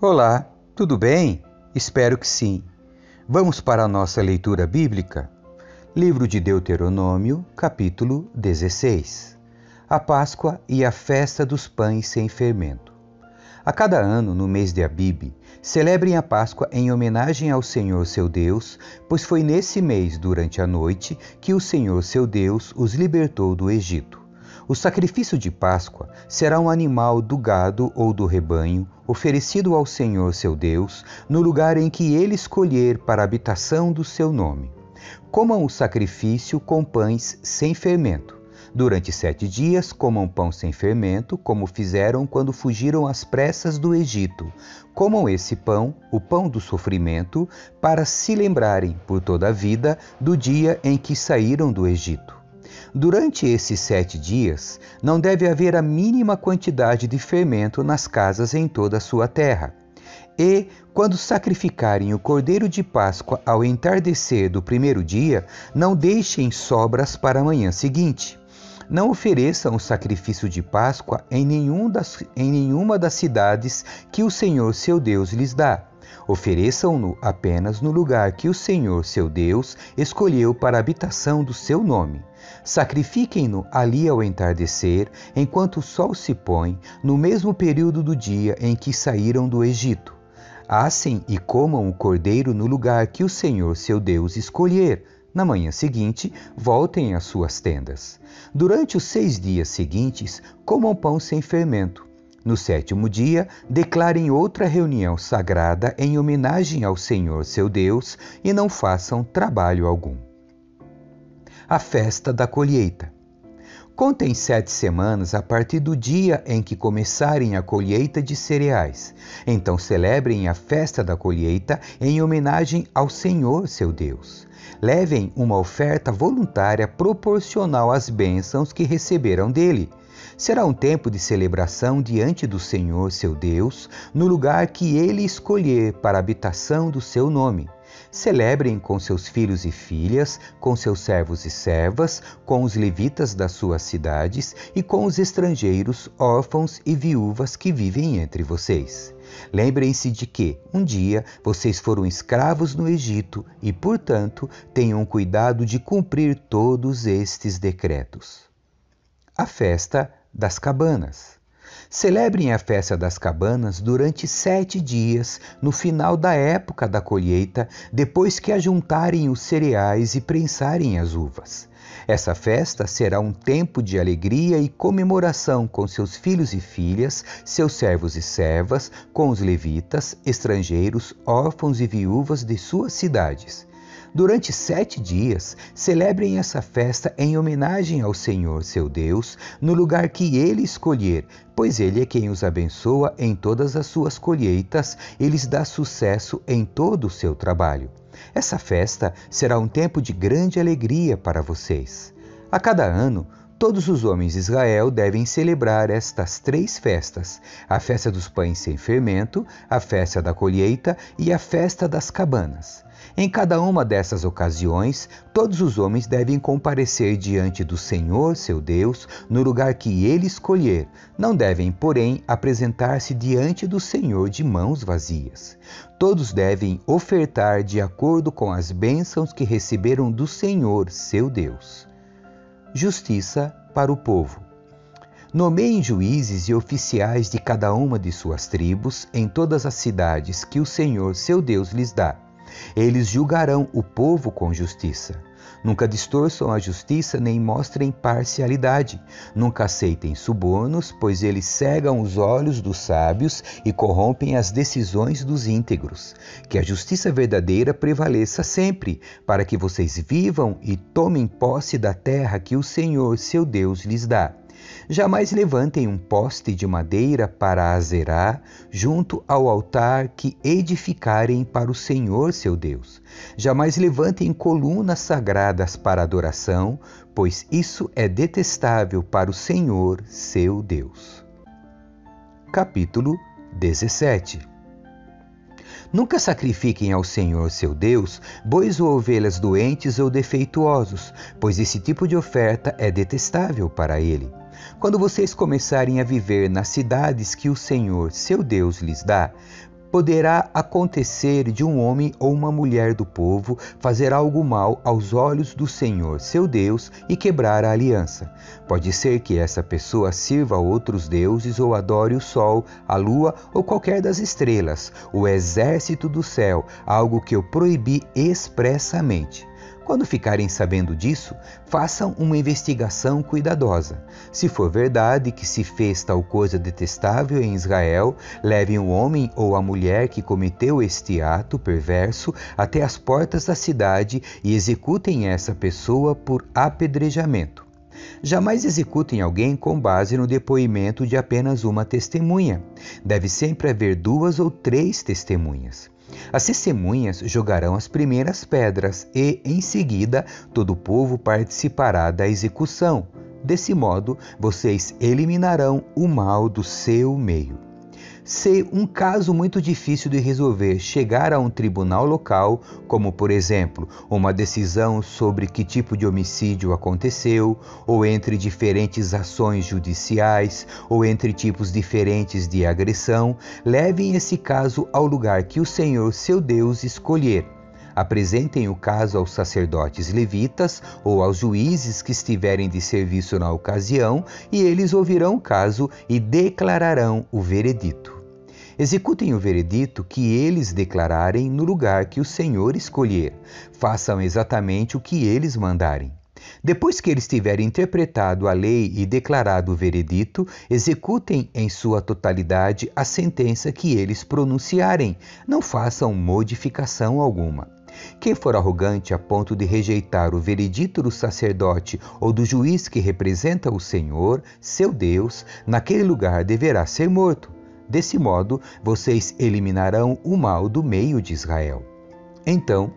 Olá, tudo bem? Espero que sim. Vamos para a nossa leitura bíblica? Livro de Deuteronômio, capítulo 16. A Páscoa e a festa dos pães sem fermento. A cada ano, no mês de Abib, celebrem a Páscoa em homenagem ao Senhor seu Deus, pois foi nesse mês, durante a noite, que o Senhor seu Deus os libertou do Egito. O sacrifício de Páscoa será um animal do gado ou do rebanho, oferecido ao Senhor seu Deus, no lugar em que ele escolher para a habitação do seu nome. Comam o sacrifício com pães sem fermento. Durante sete dias comam pão sem fermento, como fizeram quando fugiram às pressas do Egito. Comam esse pão, o pão do sofrimento, para se lembrarem por toda a vida do dia em que saíram do Egito. Durante esses sete dias, não deve haver a mínima quantidade de fermento nas casas em toda a sua terra. E, quando sacrificarem o cordeiro de Páscoa ao entardecer do primeiro dia, não deixem sobras para a manhã seguinte. Não ofereçam o sacrifício de Páscoa em, nenhum das, em nenhuma das cidades que o Senhor seu Deus lhes dá. Ofereçam-no apenas no lugar que o Senhor seu Deus escolheu para a habitação do seu nome. Sacrifiquem-no ali ao entardecer, enquanto o sol se põe, no mesmo período do dia em que saíram do Egito. Assem e comam o cordeiro no lugar que o Senhor seu Deus escolher. Na manhã seguinte, voltem às suas tendas. Durante os seis dias seguintes, comam pão sem fermento. No sétimo dia, declarem outra reunião sagrada em homenagem ao Senhor seu Deus e não façam trabalho algum a festa da colheita. Contem sete semanas a partir do dia em que começarem a colheita de cereais. Então celebrem a festa da colheita em homenagem ao Senhor seu Deus. Levem uma oferta voluntária proporcional às bênçãos que receberam dele. Será um tempo de celebração diante do Senhor seu Deus, no lugar que ele escolher para a habitação do seu nome. Celebrem com seus filhos e filhas, com seus servos e servas, com os levitas das suas cidades e com os estrangeiros, órfãos e viúvas que vivem entre vocês. Lembrem-se de que, um dia, vocês foram escravos no Egito e, portanto, tenham cuidado de cumprir todos estes decretos. A festa das cabanas. Celebrem a festa das cabanas durante sete dias, no final da época da colheita, depois que ajuntarem os cereais e prensarem as uvas. Essa festa será um tempo de alegria e comemoração com seus filhos e filhas, seus servos e servas, com os levitas, estrangeiros, órfãos e viúvas de suas cidades. Durante sete dias, celebrem essa festa em homenagem ao Senhor, seu Deus, no lugar que ele escolher, pois ele é quem os abençoa em todas as suas colheitas e lhes dá sucesso em todo o seu trabalho. Essa festa será um tempo de grande alegria para vocês. A cada ano, Todos os homens de Israel devem celebrar estas três festas: a festa dos pães sem fermento, a festa da colheita e a festa das cabanas. Em cada uma dessas ocasiões, todos os homens devem comparecer diante do Senhor, seu Deus, no lugar que ele escolher. Não devem, porém, apresentar-se diante do Senhor de mãos vazias. Todos devem ofertar de acordo com as bênçãos que receberam do Senhor, seu Deus. Justiça para o povo. Nomeiem juízes e oficiais de cada uma de suas tribos em todas as cidades que o Senhor, seu Deus, lhes dá eles julgarão o povo com justiça. Nunca distorçam a justiça nem mostrem parcialidade. Nunca aceitem subornos, pois eles cegam os olhos dos sábios e corrompem as decisões dos íntegros. Que a justiça verdadeira prevaleça sempre, para que vocês vivam e tomem posse da terra que o Senhor, seu Deus, lhes dá. Jamais levantem um poste de madeira para azerar junto ao altar que edificarem para o Senhor seu Deus. Jamais levantem colunas sagradas para adoração, pois isso é detestável para o Senhor seu Deus. Capítulo 17 Nunca sacrifiquem ao Senhor seu Deus bois ou ovelhas doentes ou defeituosos, pois esse tipo de oferta é detestável para ele. Quando vocês começarem a viver nas cidades que o Senhor, seu Deus, lhes dá, poderá acontecer de um homem ou uma mulher do povo fazer algo mal aos olhos do Senhor, seu Deus, e quebrar a aliança. Pode ser que essa pessoa sirva a outros deuses ou adore o sol, a lua ou qualquer das estrelas, o exército do céu, algo que eu proibi expressamente. Quando ficarem sabendo disso, façam uma investigação cuidadosa. Se for verdade que se fez tal coisa detestável em Israel, levem o homem ou a mulher que cometeu este ato perverso até as portas da cidade e executem essa pessoa por apedrejamento. Jamais executem alguém com base no depoimento de apenas uma testemunha. Deve sempre haver duas ou três testemunhas. As testemunhas jogarão as primeiras pedras e, em seguida, todo o povo participará da execução. Desse modo, vocês eliminarão o mal do seu meio. Se um caso muito difícil de resolver chegar a um tribunal local, como por exemplo uma decisão sobre que tipo de homicídio aconteceu, ou entre diferentes ações judiciais, ou entre tipos diferentes de agressão, levem esse caso ao lugar que o Senhor seu Deus escolher apresentem o caso aos sacerdotes levitas ou aos juízes que estiverem de serviço na ocasião, e eles ouvirão o caso e declararão o veredito. Executem o veredito que eles declararem no lugar que o Senhor escolher. Façam exatamente o que eles mandarem. Depois que eles tiverem interpretado a lei e declarado o veredito, executem em sua totalidade a sentença que eles pronunciarem. Não façam modificação alguma. Quem for arrogante a ponto de rejeitar o veredito do sacerdote ou do juiz que representa o Senhor, seu Deus, naquele lugar deverá ser morto. Desse modo, vocês eliminarão o mal do meio de Israel. Então,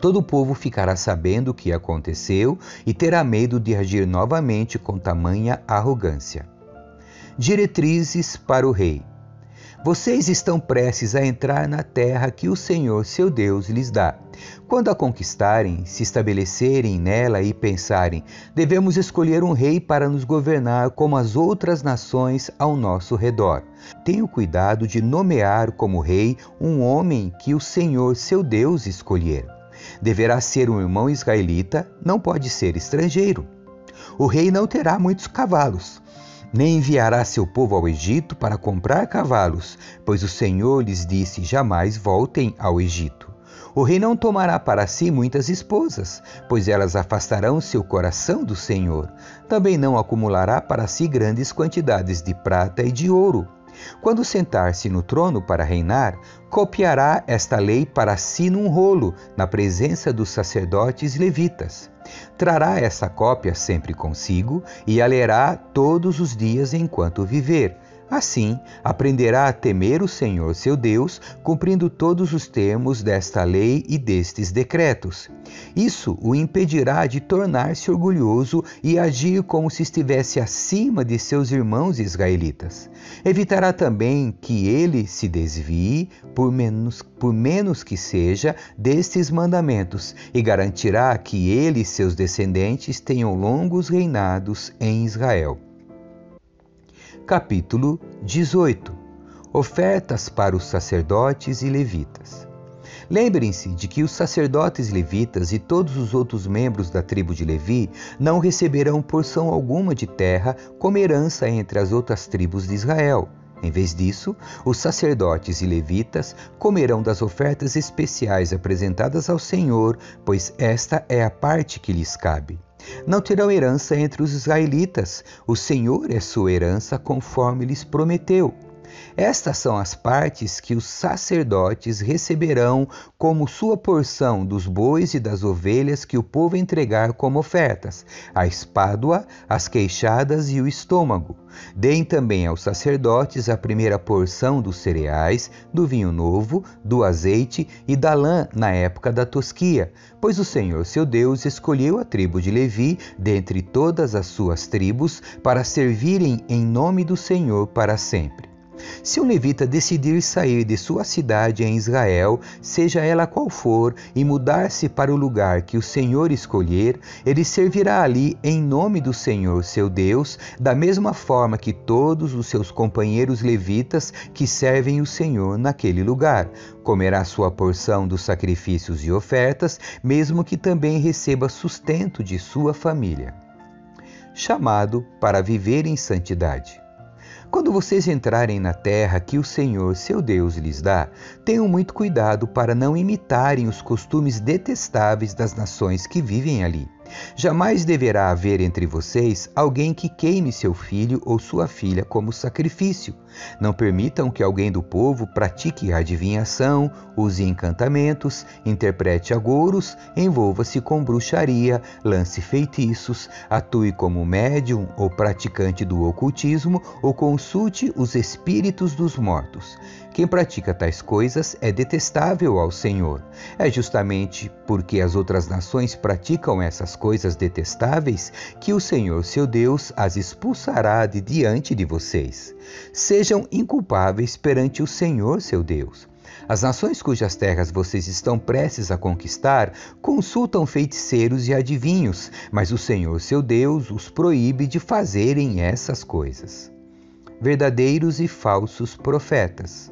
todo o povo ficará sabendo o que aconteceu e terá medo de agir novamente com tamanha arrogância. Diretrizes para o rei. Vocês estão prestes a entrar na terra que o Senhor, seu Deus, lhes dá. Quando a conquistarem, se estabelecerem nela e pensarem, devemos escolher um rei para nos governar como as outras nações ao nosso redor. Tenham cuidado de nomear como rei um homem que o Senhor, seu Deus, escolher. Deverá ser um irmão israelita, não pode ser estrangeiro. O rei não terá muitos cavalos nem enviará seu povo ao Egito para comprar cavalos, pois o Senhor lhes disse: jamais voltem ao Egito. O rei não tomará para si muitas esposas, pois elas afastarão seu coração do Senhor. Também não acumulará para si grandes quantidades de prata e de ouro. Quando sentar-se no trono para reinar, copiará esta lei para si num rolo, na presença dos sacerdotes levitas. Trará essa cópia sempre consigo e a lerá todos os dias enquanto viver. Assim, aprenderá a temer o Senhor seu Deus, cumprindo todos os termos desta lei e destes decretos. Isso o impedirá de tornar-se orgulhoso e agir como se estivesse acima de seus irmãos israelitas. Evitará também que ele se desvie, por menos, por menos que seja, destes mandamentos, e garantirá que ele e seus descendentes tenham longos reinados em Israel. Capítulo 18 Ofertas para os sacerdotes e levitas. Lembrem-se de que os sacerdotes levitas e todos os outros membros da tribo de Levi não receberão porção alguma de terra como herança entre as outras tribos de Israel. Em vez disso, os sacerdotes e levitas comerão das ofertas especiais apresentadas ao Senhor, pois esta é a parte que lhes cabe. Não terão herança entre os israelitas, o Senhor é sua herança conforme lhes prometeu. Estas são as partes que os sacerdotes receberão como sua porção dos bois e das ovelhas que o povo entregar como ofertas, a espádua, as queixadas e o estômago. Deem também aos sacerdotes a primeira porção dos cereais, do vinho novo, do azeite e da lã na época da tosquia, pois o Senhor seu Deus escolheu a tribo de Levi dentre todas as suas tribos para servirem em nome do Senhor para sempre. Se um levita decidir sair de sua cidade em Israel, seja ela qual for, e mudar-se para o lugar que o Senhor escolher, ele servirá ali em nome do Senhor seu Deus, da mesma forma que todos os seus companheiros levitas que servem o Senhor naquele lugar. Comerá sua porção dos sacrifícios e ofertas, mesmo que também receba sustento de sua família. Chamado para viver em santidade. Quando vocês entrarem na terra que o Senhor, seu Deus, lhes dá, tenham muito cuidado para não imitarem os costumes detestáveis das nações que vivem ali. Jamais deverá haver entre vocês alguém que queime seu filho ou sua filha como sacrifício. Não permitam que alguém do povo pratique adivinhação, use encantamentos, interprete agouros, envolva-se com bruxaria, lance feitiços, atue como médium ou praticante do ocultismo ou consulte os espíritos dos mortos. Quem pratica tais coisas é detestável ao Senhor. É justamente porque as outras nações praticam essas coisas detestáveis que o Senhor, seu Deus, as expulsará de diante de vocês. Sejam inculpáveis perante o Senhor, seu Deus. As nações cujas terras vocês estão prestes a conquistar consultam feiticeiros e adivinhos, mas o Senhor, seu Deus, os proíbe de fazerem essas coisas. Verdadeiros e falsos profetas.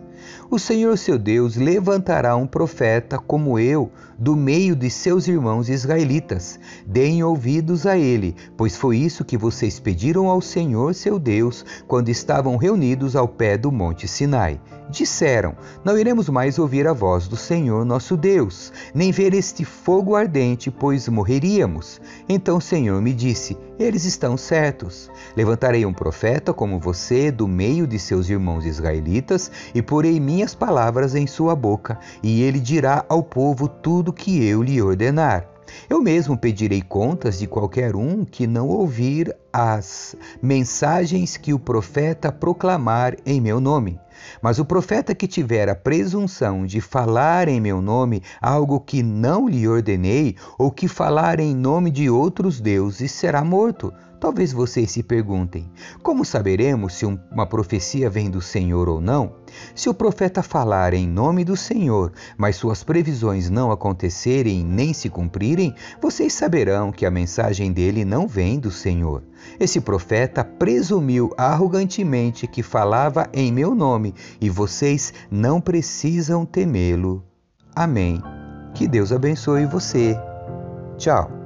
O Senhor seu Deus levantará um profeta como eu do meio de seus irmãos israelitas. Deem ouvidos a ele, pois foi isso que vocês pediram ao Senhor seu Deus quando estavam reunidos ao pé do monte Sinai. Disseram: Não iremos mais ouvir a voz do Senhor nosso Deus, nem ver este fogo ardente, pois morreríamos. Então o Senhor me disse: Eles estão certos. Levantarei um profeta como você do meio de seus irmãos israelitas e porei minhas palavras em sua boca, e ele dirá ao povo tudo que eu lhe ordenar. Eu mesmo pedirei contas de qualquer um que não ouvir as mensagens que o profeta proclamar em meu nome. Mas o profeta que tiver a presunção de falar em meu nome algo que não lhe ordenei, ou que falar em nome de outros deuses, será morto. Talvez vocês se perguntem: como saberemos se uma profecia vem do Senhor ou não? Se o profeta falar em nome do Senhor, mas suas previsões não acontecerem nem se cumprirem, vocês saberão que a mensagem dele não vem do Senhor. Esse profeta presumiu arrogantemente que falava em meu nome e vocês não precisam temê-lo. Amém. Que Deus abençoe você. Tchau.